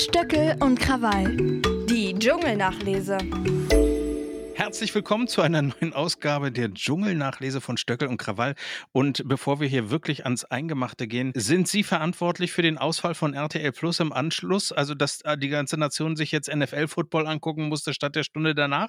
Stöckel und Krawall. Die Dschungelnachlese. Herzlich willkommen zu einer neuen Ausgabe der Dschungelnachlese von Stöckel und Krawall. Und bevor wir hier wirklich ans Eingemachte gehen, sind Sie verantwortlich für den Ausfall von RTL Plus im Anschluss? Also, dass äh, die ganze Nation sich jetzt NFL-Football angucken musste statt der Stunde danach?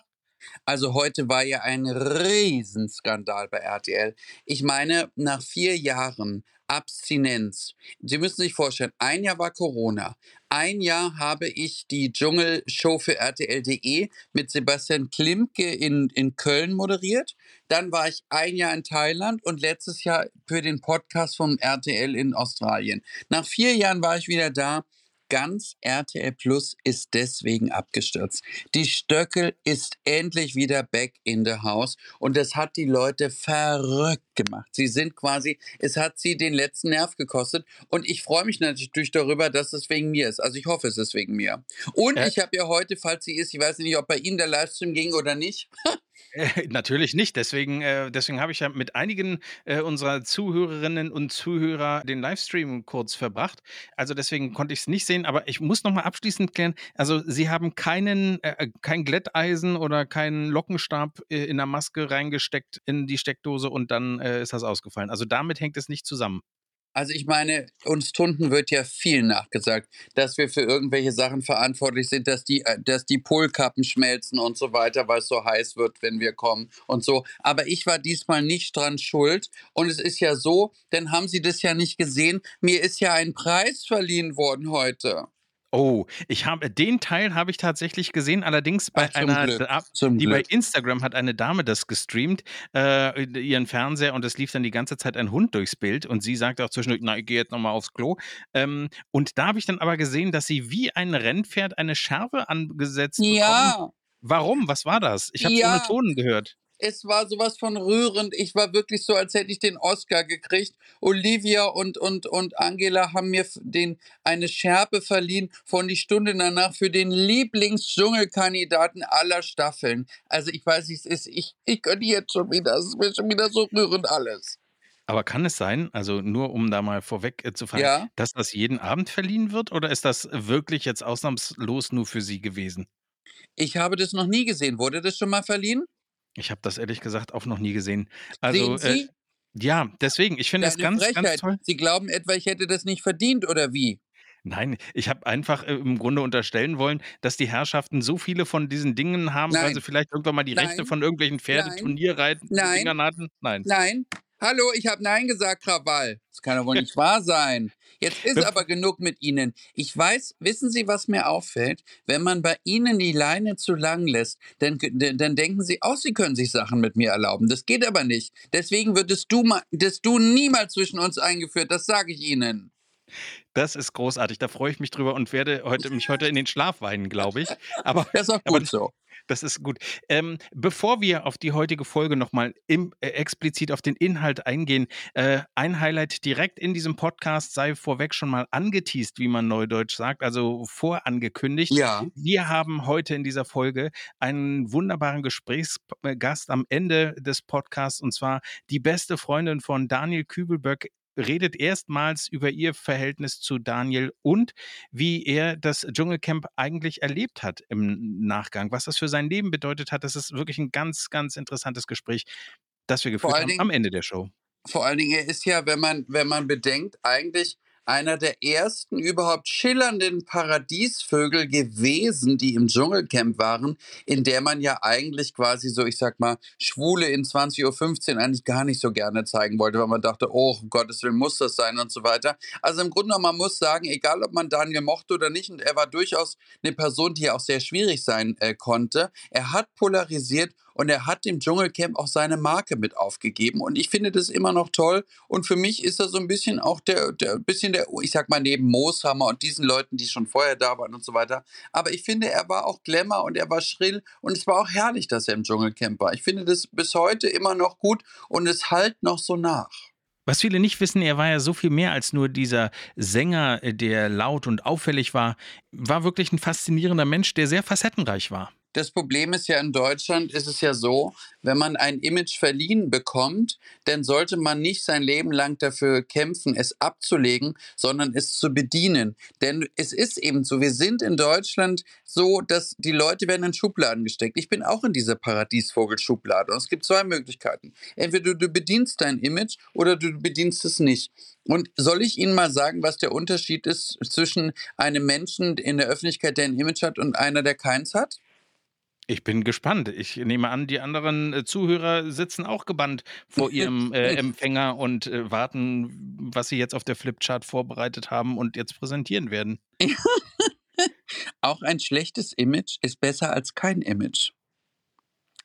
Also heute war ja ein Riesenskandal bei RTL. Ich meine, nach vier Jahren Abstinenz. Sie müssen sich vorstellen, ein Jahr war Corona. Ein Jahr habe ich die Dschungelshow für RTL.de mit Sebastian Klimke in, in Köln moderiert. Dann war ich ein Jahr in Thailand und letztes Jahr für den Podcast vom RTL in Australien. Nach vier Jahren war ich wieder da ganz RTL Plus ist deswegen abgestürzt. Die Stöckel ist endlich wieder back in the house und das hat die Leute verrückt gemacht. Sie sind quasi, es hat sie den letzten Nerv gekostet und ich freue mich natürlich darüber, dass es wegen mir ist. Also ich hoffe, es ist wegen mir. Und äh. ich habe ja heute, falls sie ist, ich weiß nicht, ob bei Ihnen der Livestream ging oder nicht. Äh, natürlich nicht. Deswegen, äh, deswegen habe ich ja mit einigen äh, unserer Zuhörerinnen und Zuhörer den Livestream kurz verbracht. Also deswegen konnte ich es nicht sehen. Aber ich muss noch mal abschließend klären. Also Sie haben keinen, äh, äh, kein Glätteisen oder keinen Lockenstab äh, in der Maske reingesteckt in die Steckdose und dann ist das ausgefallen. Also damit hängt es nicht zusammen. Also ich meine, uns Tunden wird ja viel nachgesagt, dass wir für irgendwelche Sachen verantwortlich sind, dass die, äh, dass die Polkappen schmelzen und so weiter, weil es so heiß wird, wenn wir kommen und so. Aber ich war diesmal nicht dran schuld. Und es ist ja so, denn haben Sie das ja nicht gesehen, mir ist ja ein Preis verliehen worden heute. Oh, ich habe den Teil habe ich tatsächlich gesehen, allerdings bei Ach, einer, Glück, die bei Instagram hat eine Dame das gestreamt, äh, ihren Fernseher und es lief dann die ganze Zeit ein Hund durchs Bild und sie sagte auch zwischendurch, na, ich gehe jetzt nochmal aufs Klo. Ähm, und da habe ich dann aber gesehen, dass sie wie ein Rennpferd eine Schärfe angesetzt ja. bekommen. Warum? Was war das? Ich habe ja. ohne Ton gehört es war sowas von rührend. Ich war wirklich so, als hätte ich den Oscar gekriegt. Olivia und, und, und Angela haben mir den, eine Schärpe verliehen von die Stunde danach für den Lieblingsdschungelkandidaten aller Staffeln. Also ich weiß nicht, es ist, ich, ich könnte jetzt schon wieder, es ist schon wieder so rührend alles. Aber kann es sein, also nur um da mal vorweg äh, zu fragen, ja? dass das jeden Abend verliehen wird oder ist das wirklich jetzt ausnahmslos nur für Sie gewesen? Ich habe das noch nie gesehen. Wurde das schon mal verliehen? Ich habe das ehrlich gesagt auch noch nie gesehen. Also, äh, ja, deswegen, ich finde es ganz, Frechheit. ganz toll. Sie glauben etwa, ich hätte das nicht verdient oder wie? Nein, ich habe einfach äh, im Grunde unterstellen wollen, dass die Herrschaften so viele von diesen Dingen haben, Nein. weil sie vielleicht irgendwann mal die Nein. Rechte von irgendwelchen Pferdeturnierreiten hatten. Nein. Nein. Hallo, ich habe Nein gesagt, Krawall. Das kann doch wohl nicht wahr sein. Jetzt ist aber genug mit Ihnen. Ich weiß, wissen Sie, was mir auffällt? Wenn man bei Ihnen die Leine zu lang lässt, dann, dann denken Sie auch, Sie können sich Sachen mit mir erlauben. Das geht aber nicht. Deswegen würdest du, das du niemals zwischen uns eingeführt. Das sage ich Ihnen. Das ist großartig. Da freue ich mich drüber und werde heute, mich heute in den Schlaf weinen, glaube ich. Aber, das ist auch gut so. Das ist gut. Ähm, bevor wir auf die heutige Folge nochmal äh, explizit auf den Inhalt eingehen, äh, ein Highlight direkt in diesem Podcast sei vorweg schon mal angeteased, wie man neudeutsch sagt, also vorangekündigt. Ja. Wir haben heute in dieser Folge einen wunderbaren Gesprächsgast am Ende des Podcasts und zwar die beste Freundin von Daniel Kübelböck, redet erstmals über ihr Verhältnis zu Daniel und wie er das Dschungelcamp eigentlich erlebt hat im Nachgang, was das für sein Leben bedeutet hat. Das ist wirklich ein ganz, ganz interessantes Gespräch, das wir geführt haben Dingen, am Ende der Show. Vor allen Dingen, er ist ja, wenn man, wenn man bedenkt, eigentlich einer der ersten überhaupt schillernden Paradiesvögel gewesen, die im Dschungelcamp waren, in der man ja eigentlich quasi so, ich sag mal, Schwule in 20.15 Uhr eigentlich gar nicht so gerne zeigen wollte, weil man dachte, oh, um Gottes Willen muss das sein und so weiter. Also im Grunde genommen, man muss sagen, egal ob man Daniel mochte oder nicht, und er war durchaus eine Person, die ja auch sehr schwierig sein äh, konnte, er hat polarisiert und er hat dem Dschungelcamp auch seine Marke mit aufgegeben. Und ich finde das immer noch toll. Und für mich ist er so ein bisschen auch der, der bisschen der, ich sag mal, neben Mooshammer und diesen Leuten, die schon vorher da waren und so weiter. Aber ich finde, er war auch Glamour und er war schrill. Und es war auch herrlich, dass er im Dschungelcamp war. Ich finde das bis heute immer noch gut und es halt noch so nach. Was viele nicht wissen, er war ja so viel mehr als nur dieser Sänger, der laut und auffällig war, war wirklich ein faszinierender Mensch, der sehr facettenreich war. Das Problem ist ja in Deutschland, ist es ja so, wenn man ein Image verliehen bekommt, dann sollte man nicht sein Leben lang dafür kämpfen, es abzulegen, sondern es zu bedienen. Denn es ist eben so, wir sind in Deutschland so, dass die Leute werden in Schubladen gesteckt. Ich bin auch in dieser Paradiesvogel-Schublade. Und es gibt zwei Möglichkeiten. Entweder du bedienst dein Image oder du bedienst es nicht. Und soll ich Ihnen mal sagen, was der Unterschied ist zwischen einem Menschen in der Öffentlichkeit, der ein Image hat, und einer, der keins hat? Ich bin gespannt. Ich nehme an, die anderen äh, Zuhörer sitzen auch gebannt vor ihrem äh, Empfänger und äh, warten, was sie jetzt auf der Flipchart vorbereitet haben und jetzt präsentieren werden. auch ein schlechtes Image ist besser als kein Image.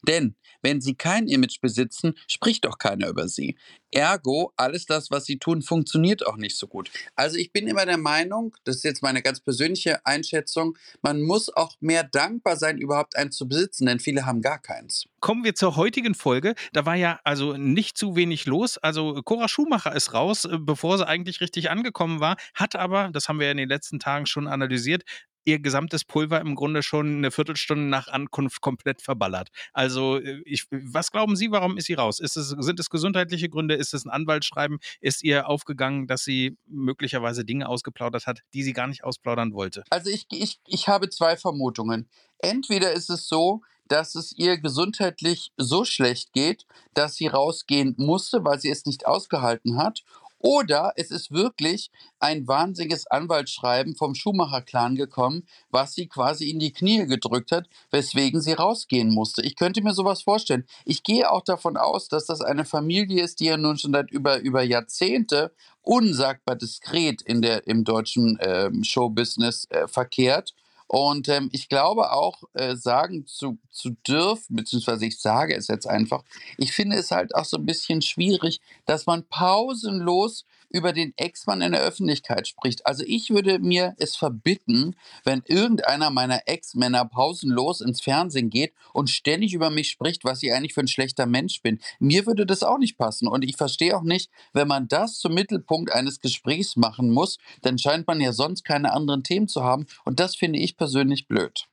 Denn wenn sie kein Image besitzen, spricht doch keiner über sie. Ergo, alles das, was sie tun, funktioniert auch nicht so gut. Also ich bin immer der Meinung, das ist jetzt meine ganz persönliche Einschätzung, man muss auch mehr dankbar sein, überhaupt einen zu besitzen, denn viele haben gar keins. Kommen wir zur heutigen Folge. Da war ja also nicht zu wenig los. Also Cora Schumacher ist raus, äh, bevor sie eigentlich richtig angekommen war, hat aber, das haben wir ja in den letzten Tagen schon analysiert, ihr gesamtes Pulver im Grunde schon eine Viertelstunde nach Ankunft komplett verballert. Also, äh, ich, was glauben Sie, warum ist sie raus? Ist es, sind es gesundheitliche Gründe? Ist es ein Anwaltsschreiben? Ist ihr aufgegangen, dass sie möglicherweise Dinge ausgeplaudert hat, die sie gar nicht ausplaudern wollte? Also, ich, ich, ich habe zwei Vermutungen. Entweder ist es so, dass es ihr gesundheitlich so schlecht geht, dass sie rausgehen musste, weil sie es nicht ausgehalten hat. Oder es ist wirklich ein wahnsinniges Anwaltsschreiben vom Schumacher-Clan gekommen, was sie quasi in die Knie gedrückt hat, weswegen sie rausgehen musste. Ich könnte mir sowas vorstellen. Ich gehe auch davon aus, dass das eine Familie ist, die ja nun schon seit über, über Jahrzehnte unsagbar diskret in der, im deutschen äh, Showbusiness äh, verkehrt und ähm, ich glaube auch äh, sagen zu, zu dürfen, beziehungsweise ich sage es jetzt einfach, ich finde es halt auch so ein bisschen schwierig, dass man pausenlos über den Ex-Mann in der Öffentlichkeit spricht. Also ich würde mir es verbitten, wenn irgendeiner meiner Ex-Männer pausenlos ins Fernsehen geht und ständig über mich spricht, was ich eigentlich für ein schlechter Mensch bin. Mir würde das auch nicht passen. Und ich verstehe auch nicht, wenn man das zum Mittelpunkt eines Gesprächs machen muss, dann scheint man ja sonst keine anderen Themen zu haben. Und das finde ich persönlich blöd.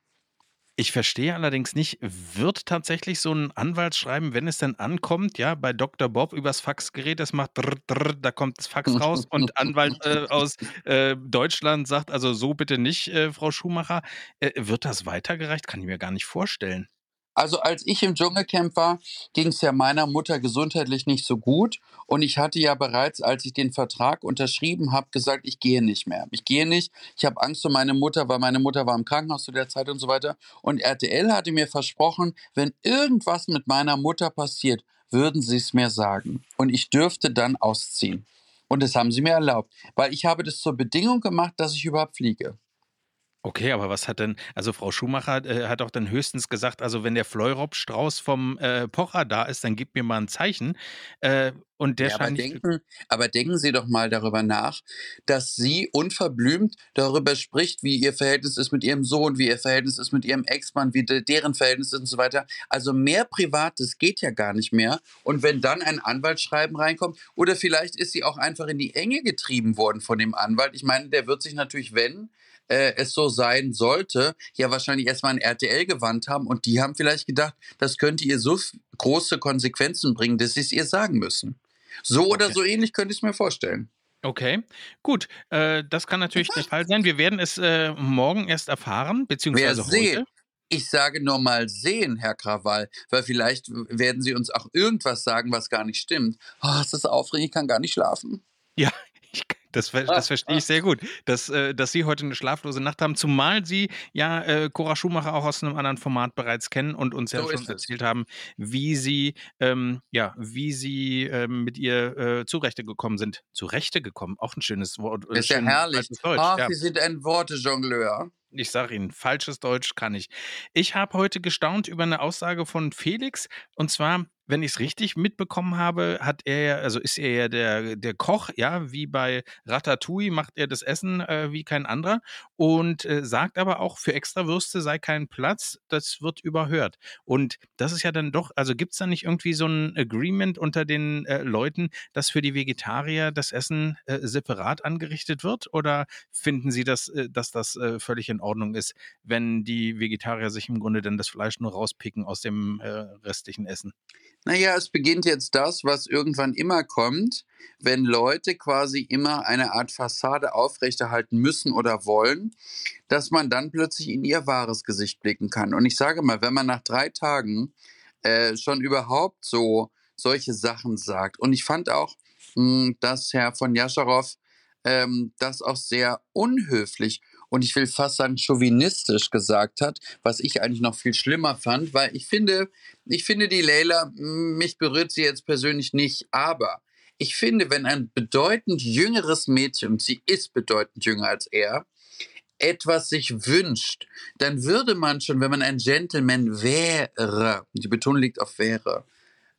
Ich verstehe allerdings nicht, wird tatsächlich so ein Anwaltsschreiben, wenn es denn ankommt, ja, bei Dr. Bob übers Faxgerät, das macht drr, drr, da kommt das Fax raus und Anwalt äh, aus äh, Deutschland sagt, also so bitte nicht, äh, Frau Schumacher. Äh, wird das weitergereicht? Kann ich mir gar nicht vorstellen. Also als ich im Dschungelcamp war, ging es ja meiner Mutter gesundheitlich nicht so gut. Und ich hatte ja bereits, als ich den Vertrag unterschrieben habe, gesagt, ich gehe nicht mehr. Ich gehe nicht. Ich habe Angst um meine Mutter, weil meine Mutter war im Krankenhaus zu der Zeit und so weiter. Und RTL hatte mir versprochen, wenn irgendwas mit meiner Mutter passiert, würden sie es mir sagen. Und ich dürfte dann ausziehen. Und das haben sie mir erlaubt, weil ich habe das zur Bedingung gemacht, dass ich überhaupt fliege. Okay, aber was hat denn, also Frau Schumacher äh, hat doch dann höchstens gesagt, also wenn der Fleurop-Strauß vom äh, Pocher da ist, dann gib mir mal ein Zeichen. Äh, und der ja, aber, scheint denken, aber denken Sie doch mal darüber nach, dass sie unverblümt darüber spricht, wie ihr Verhältnis ist mit ihrem Sohn, wie ihr Verhältnis ist mit ihrem Ex-Mann, wie de deren Verhältnis ist und so weiter. Also mehr Privates geht ja gar nicht mehr. Und wenn dann ein Anwaltsschreiben reinkommt, oder vielleicht ist sie auch einfach in die Enge getrieben worden von dem Anwalt. Ich meine, der wird sich natürlich, wenn äh, es so sein sollte, ja wahrscheinlich erstmal ein RTL gewandt haben und die haben vielleicht gedacht, das könnte ihr so große Konsequenzen bringen, dass sie es ihr sagen müssen. So oder so ähnlich könnte ich es mir vorstellen. Okay, gut. Äh, das kann natürlich der Fall sein. Wir werden es äh, morgen erst erfahren, Wer beziehungsweise sehen, heute. ich sage nur mal sehen, Herr Krawall, weil vielleicht werden Sie uns auch irgendwas sagen, was gar nicht stimmt. Oh, es ist aufregend, ich kann gar nicht schlafen. Ja, ich, das, ver- das verstehe ich sehr gut, dass, äh, dass Sie heute eine schlaflose Nacht haben, zumal Sie ja äh, Cora Schumacher auch aus einem anderen Format bereits kennen und uns ja So schon ist es. erzählt haben, wie Sie, ähm, ja, wie Sie ähm, mit ihr äh, zurechte gekommen sind. Zurechte gekommen, auch ein schönes Wort. äh, Ist ja schön herrlich. altes Deutsch, Ach, ja. Sie sind ein Wortejongleur. Ich sage Ihnen, falsches Deutsch kann ich. Ich habe heute gestaunt über eine Aussage von Felix. Und zwar wenn ich es richtig mitbekommen habe, hat er ja, also ist er ja der, der Koch, ja, wie bei Ratatouille macht er das Essen äh, wie kein anderer und äh, sagt aber auch, für Extrawürste sei kein Platz, das wird überhört. Und das ist ja dann doch, also gibt es da nicht irgendwie so ein Agreement unter den äh, Leuten, dass für die Vegetarier das Essen äh, separat angerichtet wird? Oder finden Sie, dass, äh, dass das äh, völlig in Ordnung ist, wenn die Vegetarier sich im Grunde dann das Fleisch nur rauspicken aus dem restlichen Essen? Naja, es beginnt jetzt das, was irgendwann immer kommt, wenn Leute quasi immer eine Art Fassade aufrechterhalten müssen oder wollen, dass man dann plötzlich in ihr wahres Gesicht blicken kann. Und ich sage mal, wenn man nach drei Tagen äh, schon überhaupt so solche Sachen sagt, und ich fand auch, mh, hm, dass Herr von Jascharow ähm, das auch sehr unhöflich und ich will fast sagen chauvinistisch gesagt hat, was ich eigentlich noch viel schlimmer fand, weil ich finde, ich finde die Leila, mich berührt sie jetzt persönlich nicht, aber ich finde, wenn ein bedeutend jüngeres Mädchen, sie ist bedeutend jünger als er, etwas sich wünscht, dann würde man schon, wenn man ein Gentleman wäre, die Betonung liegt auf wäre,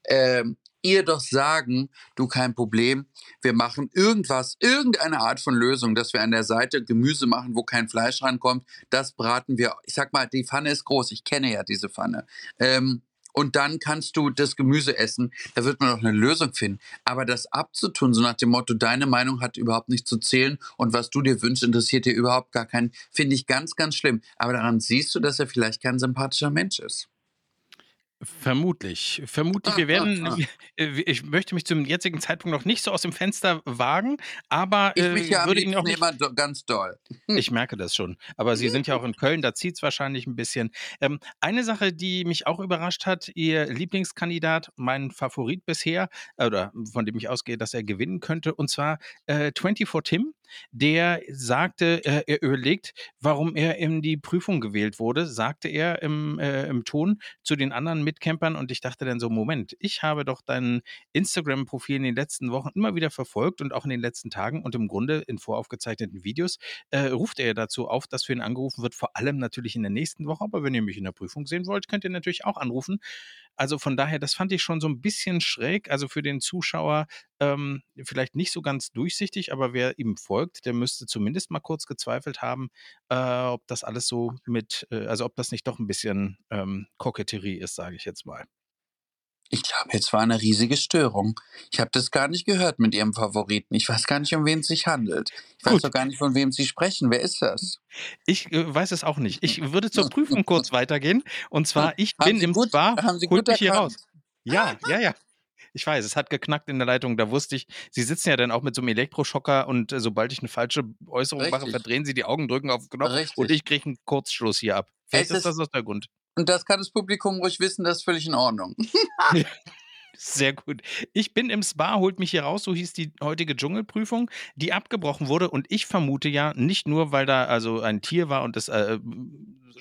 ähm, ihr doch sagen, du kein Problem, wir machen irgendwas, irgendeine Art von Lösung, dass wir an der Seite Gemüse machen, wo kein Fleisch rankommt, das braten wir. Ich sag mal, die Pfanne ist groß, ich kenne ja diese Pfanne. Ähm, und dann kannst du das Gemüse essen. Da wird man auch eine Lösung finden. Aber das abzutun, so nach dem Motto, deine Meinung hat überhaupt nicht zu zählen und was du dir wünschst, interessiert dir überhaupt gar keinen, finde ich ganz, ganz schlimm. Aber daran siehst du, dass er vielleicht kein sympathischer Mensch ist. Vermutlich. Vermutlich. Wir werden, äh, ich möchte mich zum jetzigen Zeitpunkt noch nicht so aus dem Fenster wagen, aber ich mich ja äh, würde ihn auch nicht. Immer ganz doll. Ich merke das schon. Aber Sie sind ja auch in Köln, da zieht es wahrscheinlich ein bisschen. Ähm, eine Sache, die mich auch überrascht hat, Ihr Lieblingskandidat, mein Favorit bisher, oder von dem ich ausgehe, dass er gewinnen könnte, und zwar äh, 24 Tim der sagte, äh, er überlegt, warum er in die Prüfung gewählt wurde, sagte er im, äh, im Ton zu den anderen Mitcampern und ich dachte dann so, Moment, ich habe doch dein Instagram-Profil in den letzten Wochen immer wieder verfolgt und auch in den letzten Tagen und im Grunde in voraufgezeichneten Videos äh, ruft er dazu auf, dass für ihn angerufen wird, vor allem natürlich in der nächsten Woche, aber wenn ihr mich in der Prüfung sehen wollt, könnt ihr natürlich auch anrufen. Also von daher, das fand ich schon so ein bisschen schräg, also für den Zuschauer ähm, vielleicht nicht so ganz durchsichtig, aber wer ihm folgt, der müsste zumindest mal kurz gezweifelt haben, äh, ob das alles so mit, äh, also ob das nicht doch ein bisschen ähm, Koketterie ist, sage ich jetzt mal. Ich glaube, jetzt war eine riesige Störung. Ich habe das gar nicht gehört mit Ihrem Favoriten. Ich weiß gar nicht, um wen es sich handelt. Ich weiß doch gar nicht, von wem Sie sprechen. Wer ist das? Ich äh, weiß es auch nicht. Ich würde zur Prüfung kurz weitergehen. Und zwar, ich haben bin Sie im gut, Spa, haben Sie gut mich hier raus. Ja, ja, ja. Ich weiß, es hat geknackt in der Leitung, da wusste ich, Sie sitzen ja dann auch mit so einem Elektroschocker und äh, sobald ich eine falsche Äußerung mache, Richtig. verdrehen Sie die Augen, drücken auf den Knopf und Richtig. ich kriege einen Kurzschluss hier ab. Vielleicht Es ist das ist, aus der Grund. Und das kann das Publikum ruhig wissen, das ist völlig in Ordnung. Sehr gut. Ich bin im Spa, holt mich hier raus, so hieß die heutige Dschungelprüfung, die abgebrochen wurde. Und ich vermute ja, nicht nur, weil da also ein Tier war und das, äh,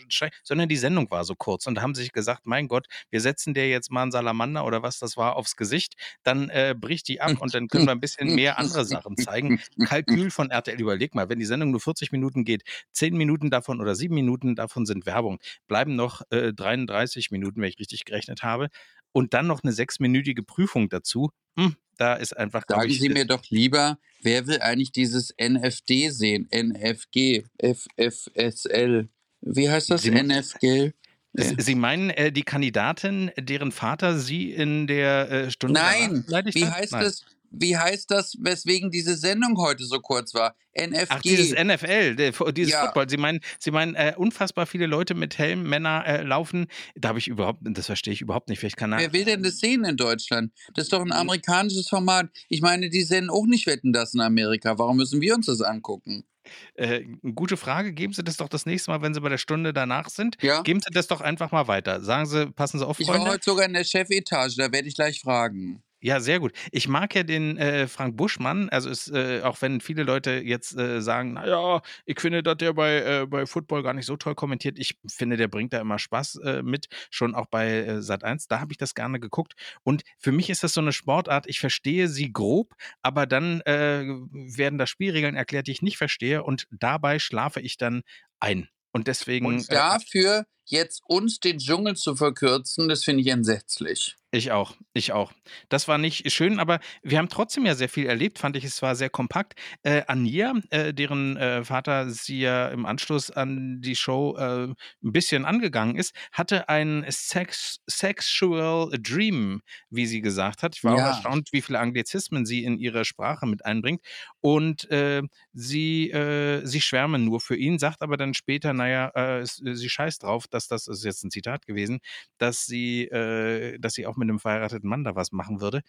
schrei- sondern die Sendung war so kurz. Und haben sich gesagt, mein Gott, wir setzen der jetzt mal einen Salamander oder was das war aufs Gesicht, dann äh, bricht die ab und dann können wir ein bisschen mehr andere Sachen zeigen. Kalkül von RTL, überleg mal, wenn die Sendung nur 40 Minuten geht, 10 Minuten davon oder 7 Minuten davon sind Werbung, bleiben noch äh, 33 Minuten, wenn ich richtig gerechnet habe. Und dann noch eine sechsminütige Prüfung dazu. Hm, da ist einfach, Sagen ich, Sie äh, mir doch lieber, wer will eigentlich dieses NFD sehen? NFG, FFSL. Wie heißt das? Sie- NFG? Sie Sie meinen äh, die Kandidatin, deren Vater Sie in der äh, Stunde Nein, wie heißt Nein. das? Wie heißt das, weswegen diese Sendung heute so kurz war? NFG. Ach, dieses NFL, dieses Ja. Football. Sie meinen, Sie meinen äh, unfassbar viele Leute mit Helm, Männer äh, laufen. Da habe ich überhaupt, das verstehe ich überhaupt nicht. Vielleicht kann er. Wer will denn das sehen in Deutschland? Das ist doch ein amerikanisches Format. Ich meine, die senden auch nicht Wetten das in Amerika. Warum müssen wir uns das angucken? Äh, gute Frage. Geben Sie das doch das nächste Mal, wenn Sie bei der Stunde danach sind. Ja? Geben Sie das doch einfach mal weiter. Sagen Sie, passen Sie auf, Ich war Freunde. heute sogar in der Chefetage, da werde ich gleich fragen. Ja, sehr gut. Ich mag ja den äh, Frank Buschmann, also ist, äh, auch wenn viele Leute jetzt äh, sagen, naja, ich finde, dass der bei, äh, bei Football gar nicht so toll kommentiert. Ich finde, der bringt da immer Spaß äh, mit, schon auch bei äh, Sat 1. Da habe ich das gerne geguckt. Und für mich ist das so eine Sportart, ich verstehe sie grob, aber dann äh, werden da Spielregeln erklärt, die ich nicht verstehe und dabei schlafe ich dann ein. Und deswegen. Und äh, dafür jetzt uns den Dschungel zu verkürzen, das finde ich entsetzlich. Ich auch, ich auch. Das war nicht schön, aber wir haben trotzdem ja sehr viel erlebt, fand ich. Es war sehr kompakt. Äh, Ania, äh, deren äh, Vater sie ja im Anschluss an die Show äh, ein bisschen angegangen ist, hatte ein Sex Sexual Dream, wie sie gesagt hat. Ich war auch Ja. erstaunt, wie viele Anglizismen sie in ihre Sprache mit einbringt. Und äh, sie, äh, sie schwärmen nur für ihn, sagt aber dann später, naja, sie scheißt drauf, dass das, das ist jetzt ein Zitat gewesen, dass sie, äh, dass sie auch mit einem verheirateten Mann da was machen würde.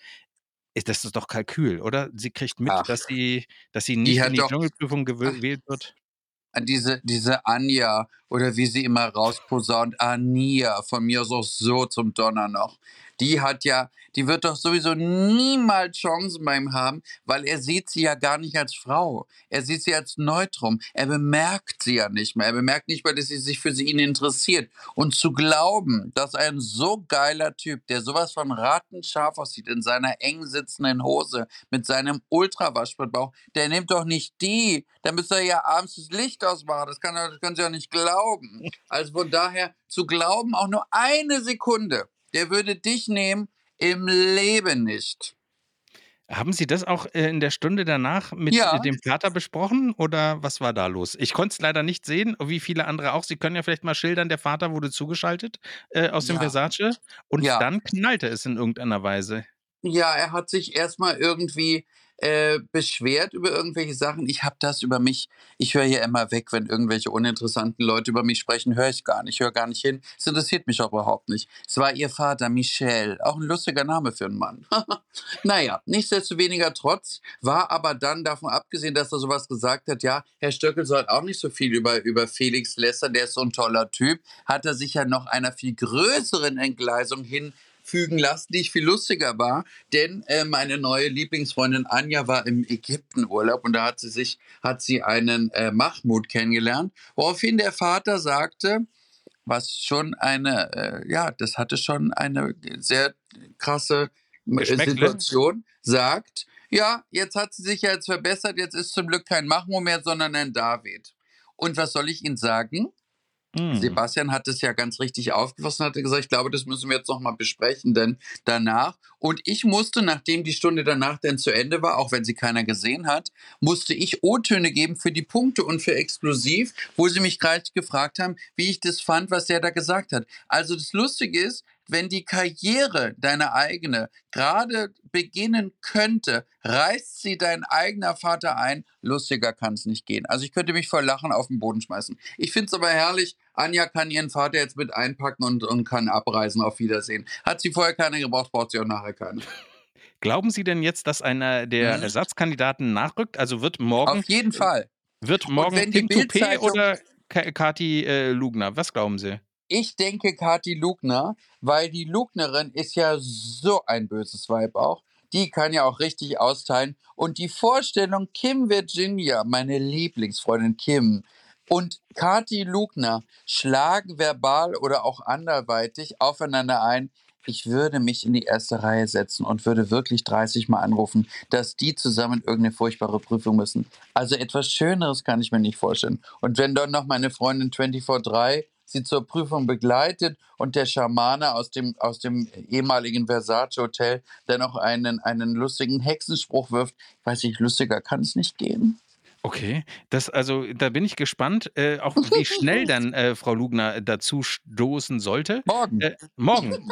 Ist das ist doch Kalkül, oder? Sie kriegt mit, Ach. dass sie, dass sie Die nicht hat in die Dschungelprüfung gewählt wird. Diese, diese Anja oder wie sie immer rausposaunt, Ania, von mir auch so zum Donner noch. Die hat ja, die wird doch sowieso niemals Chancen bei ihm haben, weil er sieht sie ja gar nicht als Frau. Er sieht sie als Neutrum. Er bemerkt sie ja nicht mehr. Er bemerkt nicht mehr, dass sie sich für sie ihn interessiert. Und zu glauben, dass ein so geiler Typ, der sowas von rattenscharf aussieht, in seiner eng sitzenden Hose, mit seinem Ultrawaschbrettbauch, der nimmt doch nicht die. Da müsste er ja abends das Licht ausmachen. Das, kann, das können Sie ja nicht glauben. Also von daher zu glauben, auch nur eine Sekunde, der würde dich nehmen, im Leben nicht. Haben Sie das auch äh, in der Stunde danach mit Ja. äh, dem Vater besprochen oder was war da los? Ich konnte es leider nicht sehen, wie viele andere auch. Sie können ja vielleicht mal schildern, der Vater wurde zugeschaltet äh, aus dem Ja. Versace und Ja. dann knallte es in irgendeiner Weise. Ja, er hat sich erstmal irgendwie äh, beschwert über irgendwelche Sachen. Ich habe das über mich, ich höre hier immer weg, wenn irgendwelche uninteressanten Leute über mich sprechen, höre ich gar nicht, höre gar nicht hin. Es interessiert mich auch überhaupt nicht. Es war ihr Vater, Michel, auch ein lustiger Name für einen Mann. naja, nichtsdestoweniger trotz, war aber dann davon abgesehen, dass er sowas gesagt hat, ja, Herr Stöckel soll auch nicht so viel über, über Felix lästern, der ist so ein toller Typ, hat er sich ja noch einer viel größeren Entgleisung hinfügen lassen, die viel lustiger war, denn äh, meine neue Lieblingsfreundin Anja war im Ägyptenurlaub und da hat sie sich, hat sie einen äh, Mahmoud kennengelernt, woraufhin der Vater sagte, was schon eine, äh, ja, das hatte schon eine sehr krasse äh? Situation, sagt, ja, jetzt hat sie sich ja jetzt verbessert, jetzt ist zum Glück kein Mahmoud mehr, sondern ein David. Und was soll ich Ihnen sagen? Hm. Sebastian hat es ja ganz richtig aufgefasst und hat gesagt, ich glaube, das müssen wir jetzt nochmal besprechen, denn danach, und ich musste, nachdem die Stunde danach dann zu Ende war, auch wenn sie keiner gesehen hat, musste ich O-Töne geben für die Punkte und für Exklusiv, wo sie mich gleich gefragt haben, wie ich das fand, was der da gesagt hat. Also das Lustige ist, wenn die Karriere, deine eigene, gerade beginnen könnte, reißt sie dein eigener Vater ein. Lustiger kann es nicht gehen. Also ich könnte mich vor Lachen auf den Boden schmeißen. Ich finde es aber herrlich, Anja kann ihren Vater jetzt mit einpacken und, und kann abreisen. Auf Wiedersehen. Hat sie vorher keine gebraucht, braucht sie auch nachher keine. Glauben Sie denn jetzt, dass einer der Mhm. Ersatzkandidaten nachrückt? Also wird morgen, Auf jeden Fall. wird morgen Toupet Bild-Zeitung- oder Ka- Kati äh, Lugner? Was glauben Sie? Ich denke Kathi Lugner, weil die Lugnerin ist ja so ein böses Weib auch. Die kann ja auch richtig austeilen. Und die Vorstellung, Kim Virginia, meine Lieblingsfreundin Kim, und Kathi Lugner schlagen verbal oder auch anderweitig aufeinander ein. Ich würde mich in die erste Reihe setzen und würde wirklich 30 Mal anrufen, dass die zusammen irgendeine furchtbare Prüfung müssen. Also etwas Schöneres kann ich mir nicht vorstellen. Und wenn dann noch meine Freundin 24-3 sie zur Prüfung begleitet und der Schamane aus dem, aus dem ehemaligen Versace Hotel dann noch einen, einen lustigen Hexenspruch wirft, weiß ich, lustiger kann es nicht gehen. Okay, das also da bin ich gespannt, äh, auch wie schnell dann äh, Frau Lugner dazu stoßen sollte. Morgen. Äh, morgen.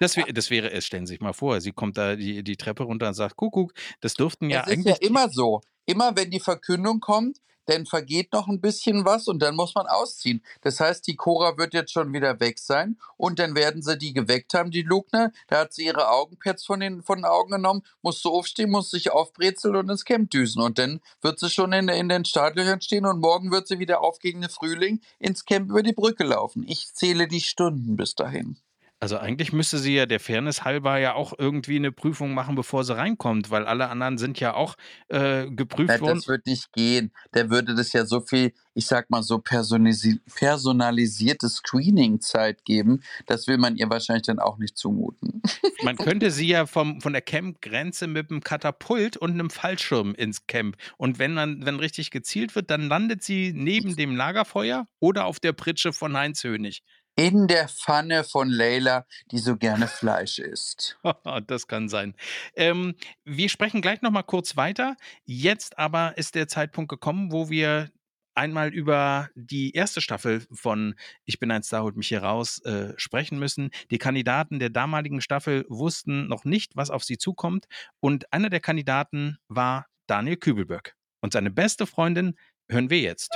Das, wär, das wäre es, stellen Sie sich mal vor. Sie kommt da die, die Treppe runter und sagt, Kuckuck, das durften ja es ist eigentlich. ja immer so. Immer wenn die Verkündung kommt, dann vergeht noch ein bisschen was und dann muss man ausziehen. Das heißt, die Cora wird jetzt schon wieder weg sein und dann werden sie die geweckt haben, die Lugner. Da hat sie ihre Augenpads von den, von den Augen genommen, musste aufstehen, musste sich aufbrezeln und ins Camp düsen. Und dann wird sie schon in, in den Startlöchern stehen und morgen wird sie wieder aufgegen Frühling ins Camp über die Brücke laufen. Ich zähle die Stunden bis dahin. Also eigentlich müsste sie ja der Fairness halber ja auch irgendwie eine Prüfung machen, bevor sie reinkommt, weil alle anderen sind ja auch äh, geprüft Ja, worden. das wird nicht gehen. Der würde das ja so viel, ich sag mal so personalisi personalisierte Screening-Zeit geben. Das will man ihr wahrscheinlich dann auch nicht zumuten. Man könnte sie ja vom, von der Camp-Grenze mit einem Katapult und einem Fallschirm ins Camp. Und wenn man, wenn richtig gezielt wird, dann landet sie neben dem Lagerfeuer oder auf der Pritsche von Heinz Hönig. In der Pfanne von Leila, die so gerne Fleisch isst. das kann sein. Ähm, wir sprechen gleich noch mal kurz weiter. Jetzt aber ist der Zeitpunkt gekommen, wo wir einmal über die erste Staffel von Ich bin ein Star, holt mich hier raus äh, sprechen müssen. Die Kandidaten der damaligen Staffel wussten noch nicht, was auf sie zukommt. Und einer der Kandidaten war Daniel Kübelböck. Und seine beste Freundin hören wir jetzt.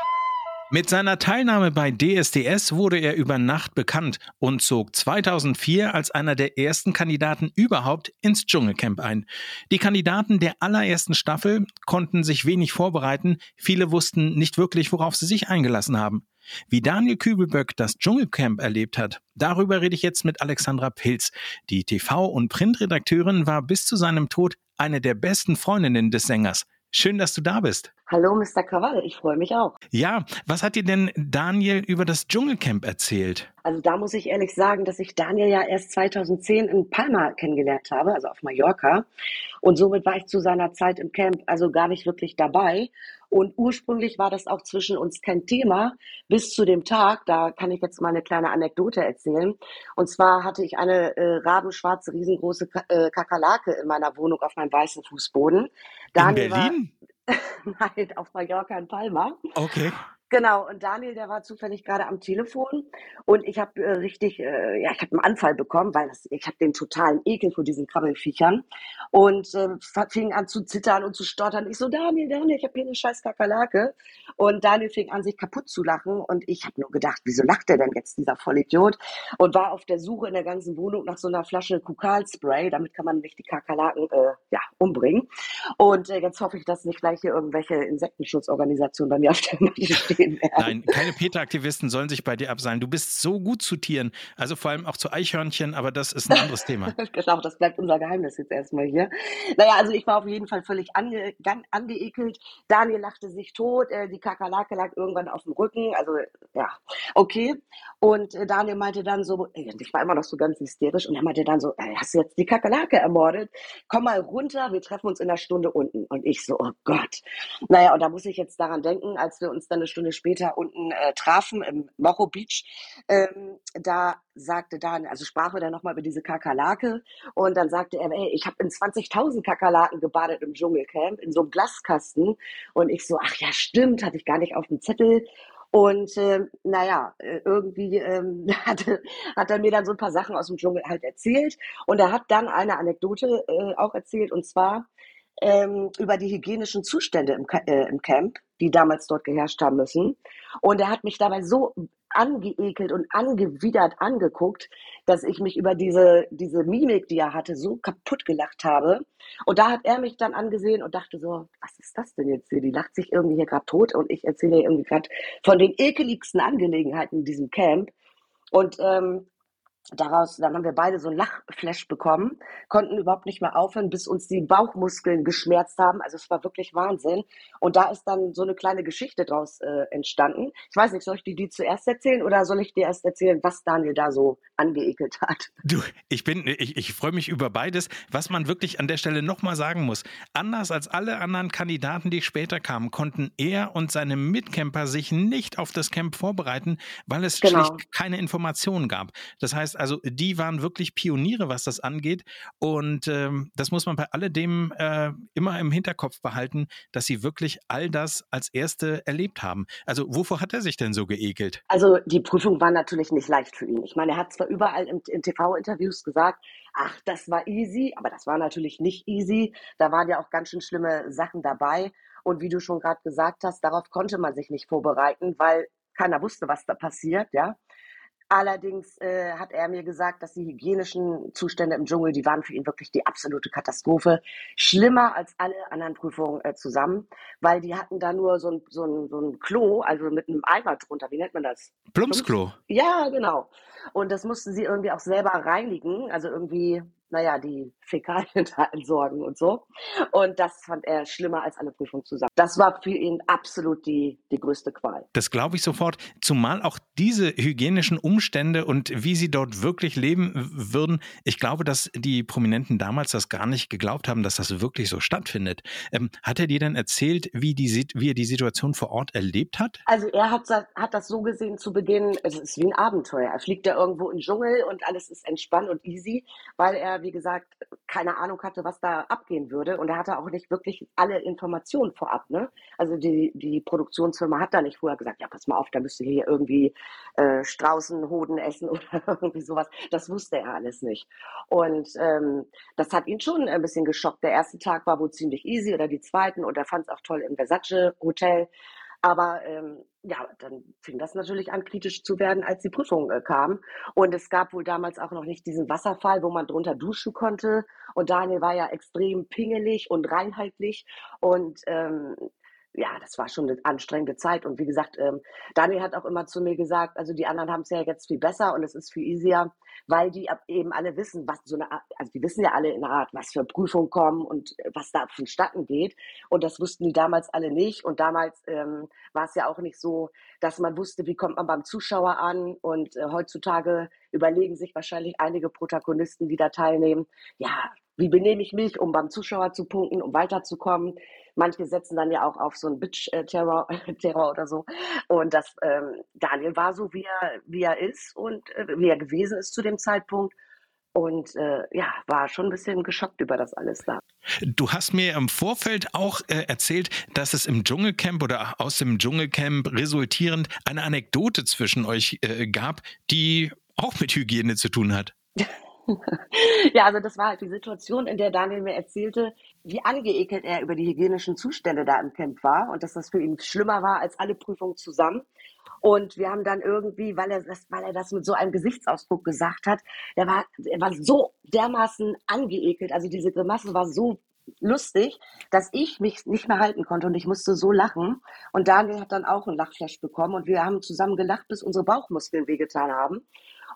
Mit seiner Teilnahme bei DSDS wurde er über Nacht bekannt und zog 2004 als einer der ersten Kandidaten überhaupt ins Dschungelcamp ein. Die Kandidaten der allerersten Staffel konnten sich wenig vorbereiten, viele wussten nicht wirklich, worauf sie sich eingelassen haben. Wie Daniel Kübelböck das Dschungelcamp erlebt hat, darüber rede ich jetzt mit Alexandra Pilz. Die TV- und Printredakteurin war bis zu seinem Tod eine der besten Freundinnen des Sängers. Schön, dass du da bist. Hallo, Mr. Krawall, ich freue mich auch. Ja, was hat dir denn Daniel über das Dschungelcamp erzählt? Also da muss ich ehrlich sagen, dass ich Daniel ja erst 2010 in Palma kennengelernt habe, also auf Mallorca. Und somit war ich zu seiner Zeit im Camp also gar nicht wirklich dabei. Und ursprünglich war das auch zwischen uns kein Thema, bis zu dem Tag, da kann ich jetzt mal eine kleine Anekdote erzählen. Und zwar hatte ich eine äh, rabenschwarze, riesengroße äh, Kakerlake in meiner Wohnung auf meinem weißen Fußboden. Daniel in Berlin? War, nein, auf Mallorca in Palma. Okay. Genau, und Daniel, der war zufällig gerade am Telefon und ich habe äh, richtig, äh, ja, ich habe einen Anfall bekommen, weil das, ich habe den totalen Ekel vor diesen Krabbelfiechern und äh, fing an zu zittern und zu stottern. Ich so, Daniel, Daniel, ich habe hier eine scheiß Kakerlake. Und Daniel fing an, sich kaputt zu lachen und ich habe nur gedacht, wieso lacht der denn jetzt, dieser Vollidiot? Und war auf der Suche in der ganzen Wohnung nach so einer Flasche Kukalspray, damit kann man nicht die Kakerlaken äh, ja, umbringen. Und äh, jetzt hoffe ich, dass nicht gleich hier irgendwelche Insektenschutzorganisationen bei mir auf der Matte stehen stehen werden. Nein, keine Peter-Aktivisten sollen sich bei dir abseilen. Du bist so gut zu Tieren, also vor allem auch zu Eichhörnchen, aber das ist ein anderes Thema. genau, das bleibt unser Geheimnis jetzt erstmal hier. Naja, also ich war auf jeden Fall völlig ange, angeekelt. Daniel lachte sich tot, äh, die Kakerlake lag irgendwann auf dem Rücken, also ja, okay. Und äh, Daniel meinte dann so, ich war immer noch so ganz hysterisch und er meinte dann so, hast du jetzt die Kakerlake ermordet? Komm mal runter, wir treffen uns in einer Stunde unten. Und ich so, oh Gott. Naja, und da muss ich jetzt daran denken, als wir uns dann eine Stunde Stunde später unten äh, trafen im Mocho Beach, ähm, da sagte dann, also sprach er dann nochmal über diese Kakerlake und dann sagte er, ey, ich habe in 20.000 Kakerlaken gebadet im Dschungelcamp, in so einem Glaskasten. Und ich so, ach ja, stimmt, hatte ich gar nicht auf dem Zettel. Und äh, naja, irgendwie ähm, hatte, hat er mir dann so ein paar Sachen aus dem Dschungel halt erzählt. Und er hat dann eine Anekdote äh, auch erzählt, und zwar ähm, über die hygienischen Zustände im, äh, im Camp, die damals dort geherrscht haben müssen. Und er hat mich dabei so angeekelt und angewidert angeguckt, dass ich mich über diese, diese Mimik, die er hatte, so kaputt gelacht habe. Und da hat er mich dann angesehen und dachte so, was ist das denn jetzt hier? Die lacht sich irgendwie hier gerade tot und ich erzähle irgendwie gerade von den ekeligsten Angelegenheiten in diesem Camp. Und ähm, daraus, dann haben wir beide so ein Lachflash bekommen, konnten überhaupt nicht mehr aufhören, bis uns die Bauchmuskeln geschmerzt haben. Also es war wirklich Wahnsinn. Und da ist dann so eine kleine Geschichte draus äh, entstanden. Ich weiß nicht, soll ich dir die zuerst erzählen oder soll ich dir erst erzählen, was Daniel da so angeekelt hat? Du, ich bin, ich, ich freue mich über beides. Was man wirklich an der Stelle nochmal sagen muss, anders als alle anderen Kandidaten, die später kamen, konnten er und seine Mitcamper sich nicht auf das Camp vorbereiten, weil es genau. schlicht keine Informationen gab. Das heißt, also die waren wirklich Pioniere, was das angeht. Und ähm, das muss man bei alledem äh, immer im Hinterkopf behalten, dass sie wirklich all das als Erste erlebt haben. Also wovor hat er sich denn so geekelt? Also die Prüfung war natürlich nicht leicht für ihn. Ich meine, er hat zwar überall in, in TV-Interviews gesagt, ach, das war easy, aber das war natürlich nicht easy. Da waren ja auch ganz schön schlimme Sachen dabei. Und wie du schon gerade gesagt hast, darauf konnte man sich nicht vorbereiten, weil keiner wusste, was da passiert, ja. Allerdings äh, hat er mir gesagt, dass die hygienischen Zustände im Dschungel, die waren für ihn wirklich die absolute Katastrophe. Schlimmer als alle anderen Prüfungen äh, zusammen, weil die hatten da nur so ein, so, ein, so ein Klo, also mit einem Eimer drunter. Wie nennt man das? Plumpsklo. Ja, genau. Und das mussten sie irgendwie auch selber reinigen, also irgendwie naja, die Fäkalien da entsorgen und so. Und das fand er schlimmer als alle Prüfungen zusammen. Das war für ihn absolut die, die größte Qual. Das glaube ich sofort, zumal auch diese hygienischen Umstände und wie sie dort wirklich leben würden. Ich glaube, dass die Prominenten damals das gar nicht geglaubt haben, dass das wirklich so stattfindet. Ähm, hat er dir denn erzählt, wie, die, wie er die Situation vor Ort erlebt hat? Also er hat, hat das so gesehen zu Beginn, es ist wie ein Abenteuer. Er fliegt da irgendwo in den Dschungel und alles ist entspannt und easy, weil er, wie gesagt, keine Ahnung hatte, was da abgehen würde. Und er hatte auch nicht wirklich alle Informationen vorab. Ne? Also die, die Produktionsfirma hat da nicht vorher gesagt, ja, pass mal auf, da müsst ihr hier irgendwie äh, Straußenhoden essen oder irgendwie sowas. Das wusste er alles nicht. Und ähm, das hat ihn schon ein bisschen geschockt. Der erste Tag war wohl ziemlich easy oder die zweiten und er fand es auch toll im Versace Hotel. Aber ähm, ja, dann fing das natürlich an, kritisch zu werden, als die Prüfung äh, kam. Und es gab wohl damals auch noch nicht diesen Wasserfall, wo man drunter duschen konnte. Und Daniel war ja extrem pingelig und reinheitlich. Und ähm, ja, das war schon eine anstrengende Zeit. Und wie gesagt, ähm, Daniel hat auch immer zu mir gesagt, also die anderen haben es ja jetzt viel besser und es ist viel easier, weil die eben alle wissen, was so eine Art, also die wissen ja alle in der Art, was für Prüfungen kommen und äh, was da vonstatten geht. Und das wussten die damals alle nicht. Und damals ähm, war es ja auch nicht so, dass man wusste, wie kommt man beim Zuschauer an. Und äh, heutzutage überlegen sich wahrscheinlich einige Protagonisten, die da teilnehmen, ja, wie benehme ich mich, um beim Zuschauer zu punkten, um weiterzukommen. Manche setzen dann ja auch auf so einen Bitch-Terror Terror oder so. Und das ähm, Daniel war so, wie er, wie er ist und äh, wie er gewesen ist zu dem Zeitpunkt. Und äh, ja, war schon ein bisschen geschockt über das alles da. Du hast mir im Vorfeld auch äh, erzählt, dass es im Dschungelcamp oder aus dem Dschungelcamp resultierend eine Anekdote zwischen euch äh, gab, die auch mit Hygiene zu tun hat. ja, also das war halt die Situation, in der Daniel mir erzählte, wie angeekelt er über die hygienischen Zustände da im Camp war und dass das für ihn schlimmer war als alle Prüfungen zusammen. Und wir haben dann irgendwie, weil er das, weil er das mit so einem Gesichtsausdruck gesagt hat, er war, er war so dermaßen angeekelt, also diese Grimasse war so lustig, dass ich mich nicht mehr halten konnte und ich musste so lachen. Und Daniel hat dann auch einen Lachflash bekommen und wir haben zusammen gelacht, bis unsere Bauchmuskeln wehgetan haben.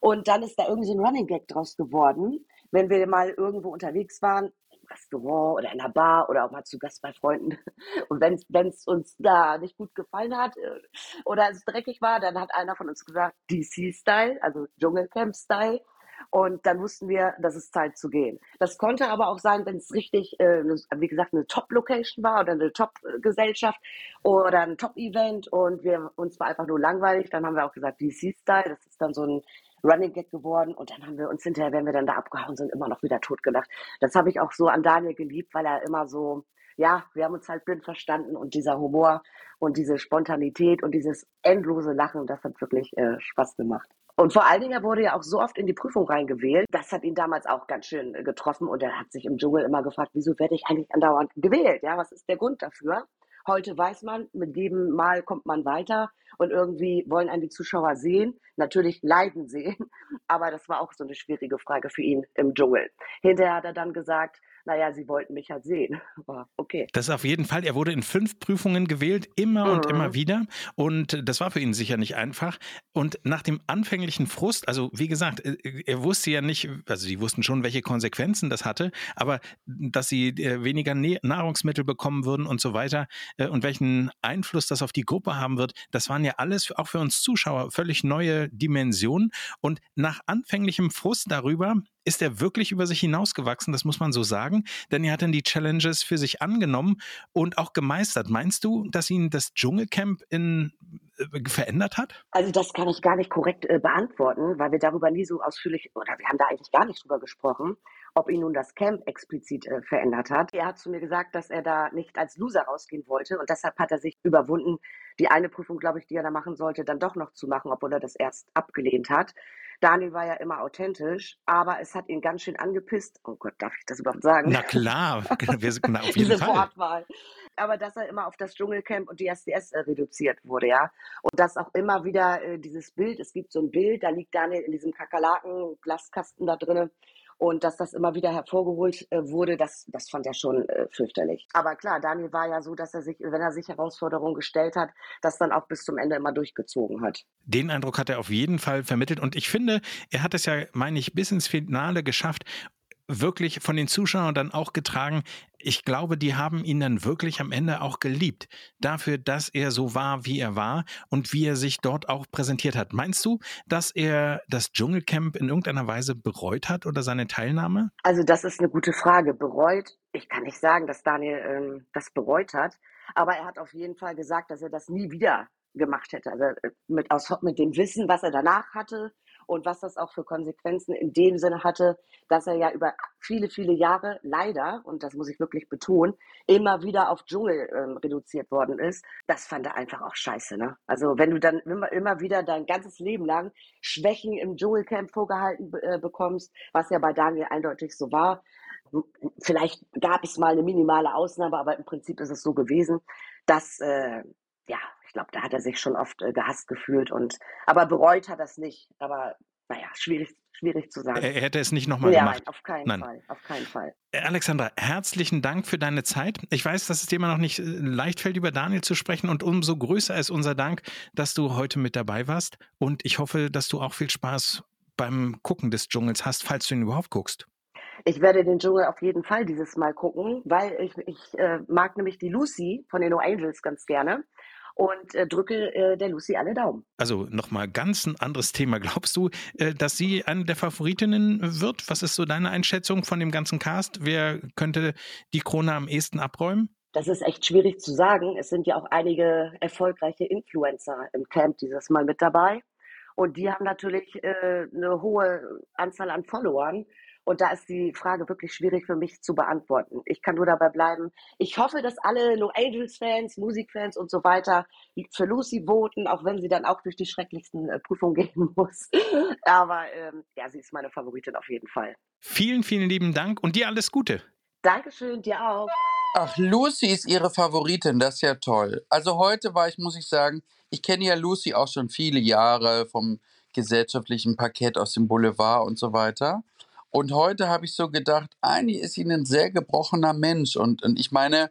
Und dann ist da irgendwie so ein Running Gag draus geworden, wenn wir mal irgendwo unterwegs waren, im Restaurant oder in einer Bar oder auch mal zu Gast bei Freunden. Und wenn es uns da nicht gut gefallen hat äh, oder es dreckig war, dann hat einer von uns gesagt, DC-Style, also Dschungelcamp-Style. Und dann wussten wir, dass es Zeit zu gehen. Das konnte aber auch sein, wenn es richtig, äh, wie gesagt, eine Top-Location war oder eine Top-Gesellschaft oder ein Top-Event und wir uns war einfach nur langweilig. Dann haben wir auch gesagt, DC-Style, das ist dann so ein Running Gag geworden und dann haben wir uns hinterher, wenn wir dann da abgehauen sind, immer noch wieder totgelacht. Das habe ich auch so an Daniel geliebt, weil er immer so, ja, wir haben uns halt blind verstanden und dieser Humor und diese Spontanität und dieses endlose Lachen, das hat wirklich äh, Spaß gemacht. Und vor allen Dingen, er wurde ja auch so oft in die Prüfung reingewählt. Das hat ihn damals auch ganz schön äh, getroffen und er hat sich im Dschungel immer gefragt, wieso werde ich eigentlich andauernd gewählt? Ja, was ist der Grund dafür? Heute weiß man, mit jedem Mal kommt man weiter und irgendwie wollen einen die Zuschauer sehen, natürlich leiden sehen. Aber das war auch so eine schwierige Frage für ihn im Dschungel. Hinterher hat er dann gesagt, naja, sie wollten mich halt sehen. Aber okay. Das ist auf jeden Fall. Er wurde in fünf Prüfungen gewählt, immer mhm. und immer wieder. Und das war für ihn sicher nicht einfach. Und nach dem anfänglichen Frust, also wie gesagt, äh, er wusste ja nicht, also sie wussten schon, welche Konsequenzen das hatte, aber dass sie äh, weniger Nahrungsmittel bekommen würden und so weiter äh, und welchen Einfluss das auf die Gruppe haben wird, das waren ja alles auch für uns Zuschauer völlig neue Dimensionen. Und nach anfänglichem Frust darüber ist er wirklich über sich hinausgewachsen, das muss man so sagen, denn er hat dann die Challenges für sich angenommen und auch gemeistert. Meinst du, dass ihn das Dschungelcamp in, äh, verändert hat? Also das kann ich gar nicht korrekt äh, beantworten, weil wir darüber nie so ausführlich, oder wir haben da eigentlich gar nicht drüber gesprochen, ob ihn nun das Camp explizit äh, verändert hat. Er hat zu mir gesagt, dass er da nicht als Loser rausgehen wollte und deshalb hat er sich überwunden, die eine Prüfung, glaube ich, die er da machen sollte, dann doch noch zu machen, obwohl er das erst abgelehnt hat. Daniel war ja immer authentisch, aber es hat ihn ganz schön angepisst. Oh Gott, darf ich das überhaupt sagen? Na klar, wir sind auf jeden Diese Fall. Wortwahl. Aber dass er immer auf das Dschungelcamp und die SDS äh, reduziert wurde, ja. Und dass auch immer wieder äh, dieses Bild, es gibt so ein Bild, da liegt Daniel in diesem Kakerlaken-Glaskasten da drinnen und dass das immer wieder hervorgeholt äh, wurde, das, das fand er schon äh, fürchterlich. Aber klar, Daniel war ja so, dass er sich, wenn er sich Herausforderungen gestellt hat, das dann auch bis zum Ende immer durchgezogen hat. Den Eindruck hat er auf jeden Fall vermittelt. Und ich finde, er hat es ja, meine ich, bis ins Finale geschafft, wirklich von den Zuschauern dann auch getragen. Ich glaube, die haben ihn dann wirklich am Ende auch geliebt. Dafür, dass er so war, wie er war und wie er sich dort auch präsentiert hat. Meinst du, dass er das Dschungelcamp in irgendeiner Weise bereut hat oder seine Teilnahme? Also das ist eine gute Frage. Bereut, ich kann nicht sagen, dass Daniel ähm, das bereut hat, aber er hat auf jeden Fall gesagt, dass er das nie wieder gemacht hätte. Also äh, mit, aus, mit dem Wissen, was er danach hatte und was das auch für Konsequenzen in dem Sinne hatte, dass er ja über viele, viele Jahre leider, und das muss ich wirklich betonen, immer wieder auf Dschungel ähm, reduziert worden ist. Das fand er einfach auch scheiße. Ne? Also wenn du dann immer, immer wieder dein ganzes Leben lang Schwächen im Dschungelcamp vorgehalten äh, bekommst, was ja bei Daniel eindeutig so war, vielleicht gab es mal eine minimale Ausnahme, aber im Prinzip ist es so gewesen, dass äh, ja, ich glaube, da hat er sich schon oft äh, gehasst gefühlt und aber bereut hat er es nicht. Aber naja, schwierig, schwierig zu sagen. Er hätte es nicht nochmal ja, gemacht. Nein, auf keinen nein. Fall. Auf keinen Fall. Äh, Alexandra, herzlichen Dank für deine Zeit. Ich weiß, dass es dir immer noch nicht äh, leicht fällt, über Daniel zu sprechen und umso größer ist unser Dank, dass du heute mit dabei warst. Und ich hoffe, dass du auch viel Spaß beim Gucken des Dschungels hast, falls du ihn überhaupt guckst. Ich werde den Dschungel auf jeden Fall dieses Mal gucken, weil ich, ich äh, mag nämlich die Lucy von den No Angels ganz gerne und äh, drücke äh, der Lucy alle Daumen. Also nochmal ganz ein anderes Thema. Glaubst du, äh, dass sie eine der Favoritinnen wird? Was ist so deine Einschätzung von dem ganzen Cast? Wer könnte die Krone am ehesten abräumen? Das ist echt schwierig zu sagen. Es sind ja auch einige erfolgreiche Influencer im Camp dieses Mal mit dabei. Und die haben natürlich äh, eine hohe Anzahl an Followern. Und da ist die Frage wirklich schwierig für mich zu beantworten. Ich kann nur dabei bleiben. Ich hoffe, dass alle No Angels-Fans, Musikfans und so weiter für Lucy voten, auch wenn sie dann auch durch die schrecklichsten äh, Prüfungen gehen muss. Aber ähm, ja, sie ist meine Favoritin auf jeden Fall. Vielen, vielen lieben Dank und dir alles Gute. Dankeschön, dir auch. Ach, Lucy ist ihre Favoritin, das ist ja toll. Also heute war ich, muss ich sagen, ich kenne ja Lucy auch schon viele Jahre vom gesellschaftlichen Parkett aus dem Boulevard und so weiter. Und heute habe ich so gedacht, eigentlich ist sie ein sehr gebrochener Mensch. Und, und ich meine,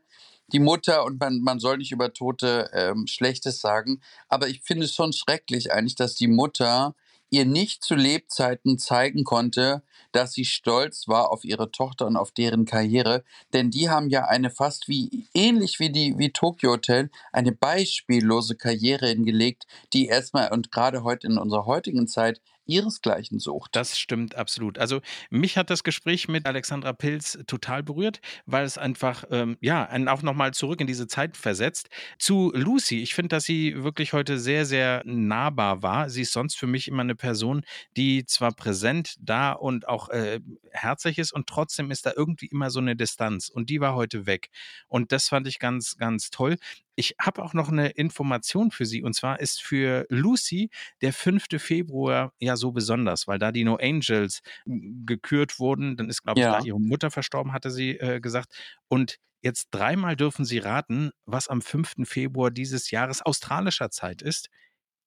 die Mutter, und man, man soll nicht über Tote ähm, Schlechtes sagen, aber ich finde es schon schrecklich eigentlich, dass die Mutter ihr nicht zu Lebzeiten zeigen konnte, dass sie stolz war auf ihre Tochter und auf deren Karriere, denn die haben ja eine fast wie ähnlich wie die wie Tokyo Hotel eine beispiellose Karriere hingelegt, die erstmal und gerade heute in unserer heutigen Zeit ihresgleichen sucht. Das stimmt absolut. Also mich hat das Gespräch mit Alexandra Pilz total berührt, weil es einfach, ähm, ja, einen auch nochmal zurück in diese Zeit versetzt. Zu Lucy, ich finde, dass sie wirklich heute sehr, sehr nahbar war. Sie ist sonst für mich immer eine Person, die zwar präsent da und auch äh, herzlich ist und trotzdem ist da irgendwie immer so eine Distanz und die war heute weg. Und das fand ich ganz, ganz toll. Ich habe auch noch eine Information für Sie und zwar ist für Lucy der 5. Februar ja so besonders, weil da die No Angels gekürt wurden. Dann ist, glaube ich, ja. da ihre Mutter verstorben, hatte sie äh, gesagt. Und jetzt dreimal dürfen Sie raten, was am 5. Februar dieses Jahres australischer Zeit ist.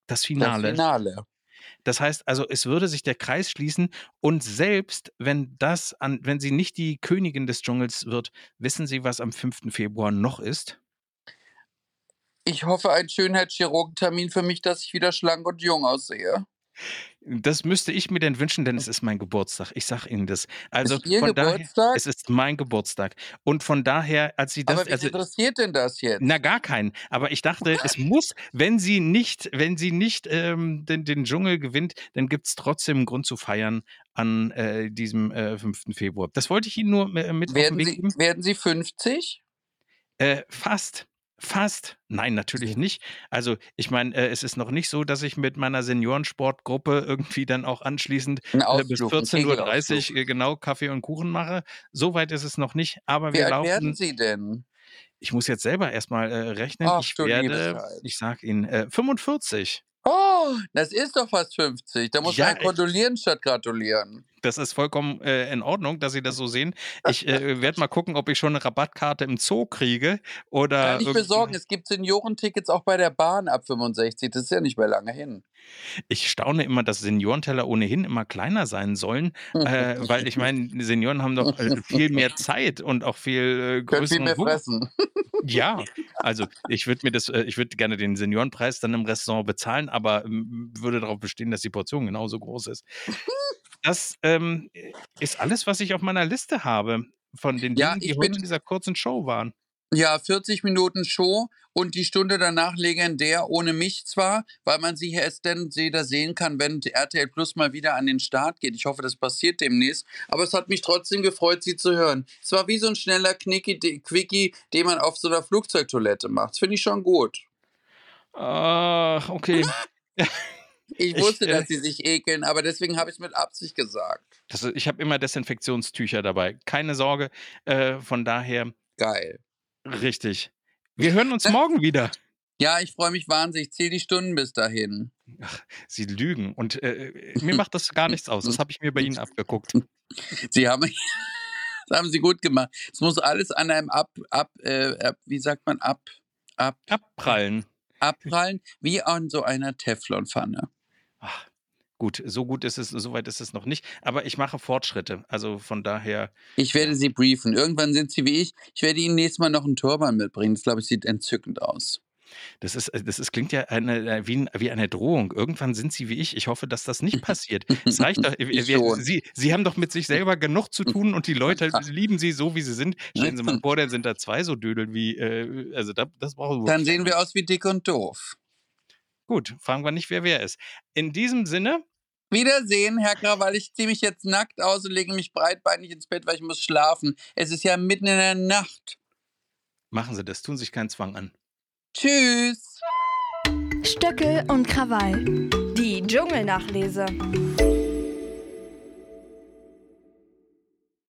Das Finale. Das Finale. Das heißt also, es würde sich der Kreis schließen und selbst wenn das an, wenn sie nicht die Königin des Dschungels wird, wissen Sie, was am 5. Februar noch ist? Ich hoffe, ein Schönheitschirurgentermin für mich, dass ich wieder schlank und jung aussehe. Das müsste ich mir denn wünschen, denn es ist mein Geburtstag. Ich sage Ihnen das. Also ist Ihr von Geburtstag? daher, es ist mein Geburtstag. Und von daher, als Sie das, Aber wen also, interessiert denn das jetzt? na gar keinen. Aber ich dachte, es muss, wenn sie nicht, wenn sie nicht ähm, den, den Dschungel gewinnt, dann gibt es trotzdem einen Grund zu feiern an äh, diesem äh, 5. Februar. Das wollte ich Ihnen nur äh, mit auf den Werden Weg Sie, geben. werden Sie 50? Äh, fast. Fast. Nein, natürlich nicht. Also, ich meine, äh, es ist noch nicht so, dass ich mit meiner Seniorensportgruppe irgendwie dann auch anschließend äh, bis Ausflug, ein 14.30 Uhr äh, genau Kaffee und Kuchen mache. So weit ist es noch nicht, aber Wie wir alt werden laufen. Sie denn? Ich muss jetzt selber erstmal äh, rechnen. Ach Ich werde, ich sag Ihnen, äh, 45. Oh, das ist doch fast 50. Da muss Ja, man kondolieren statt gratulieren. Das ist vollkommen äh, in Ordnung, dass Sie das so sehen. Ich äh, werde mal gucken, ob ich schon eine Rabattkarte im Zoo kriege oder Kann ich besorgen. Es gibt Seniorentickets auch bei der Bahn ab 65. Das ist ja nicht mehr lange hin. Ich staune immer, dass Seniorenteller ohnehin immer kleiner sein sollen, äh, weil ich meine, Senioren haben doch äh, viel mehr Zeit und auch viel äh, Können viel mehr fressen. Ja, also ich würde mir das, äh, ich würde gerne den Seniorenpreis dann im Restaurant bezahlen, aber ähm, würde darauf bestehen, dass die Portion genauso groß ist. Das ähm, ist alles, was ich auf meiner Liste habe von den Ja, Dingen, die heute in dieser kurzen Show waren. Ja, 40 Minuten Show und die Stunde danach legendär, ohne mich zwar, weil man sie erst dann wieder sehen kann, wenn RTL Plus mal wieder an den Start geht. Ich hoffe, das passiert demnächst. Aber es hat mich trotzdem gefreut, sie zu hören. Es war wie so ein schneller Knicki, Quickie, den man auf so einer Flugzeugtoilette macht. Das finde ich schon gut. Ach, okay. Ich Ich, wusste, äh, dass sie sich ekeln, aber deswegen habe ich es mit Absicht gesagt. das, ich habe immer Desinfektionstücher dabei. Keine Sorge. Äh, von daher Geil. richtig. Wir hören uns morgen wieder. Ja, ich freue mich wahnsinnig. Ich zähle die Stunden bis dahin. Sie lügen und äh, mir macht das gar nichts aus. Das habe ich mir bei Ihnen abgeguckt. Sie haben, das haben sie gut gemacht. Es muss alles an einem ab, ab, äh, wie sagt man, ab, ab, Abprallen. abprallen, wie an so einer Teflonpfanne. Gut, so gut ist es, so weit ist es noch nicht. Aber ich mache Fortschritte. Also von daher, Ich werde sie briefen. Irgendwann sind sie wie ich. Ich werde ihnen nächstes Mal noch einen Turban mitbringen. Das, glaube ich, sieht entzückend aus. das ist, das ist, klingt ja eine, äh, wie, wie eine Drohung. Irgendwann sind Sie wie ich. Ich hoffe, dass das nicht passiert. Es reicht doch. Wir. Sie, Sie haben doch mit sich selber genug zu tun und die Leute lieben Sie so, wie Sie sind. Stellen Sie mal vor, dann sind da zwei so Dödel wie, äh, also da, das brauchen wir. Dann sehen wir aus wie dick und doof. Gut, fragen wir nicht, wer wer ist. In diesem Sinne, Wiedersehen, Herr Krawall. Ich ziehe mich jetzt nackt aus und lege mich breitbeinig ins Bett, weil ich muss schlafen. Es ist ja mitten in der Nacht. machen Sie das, tun sich keinen Zwang an. Tschüss. Stöckel und Krawall. Die Dschungelnachlese.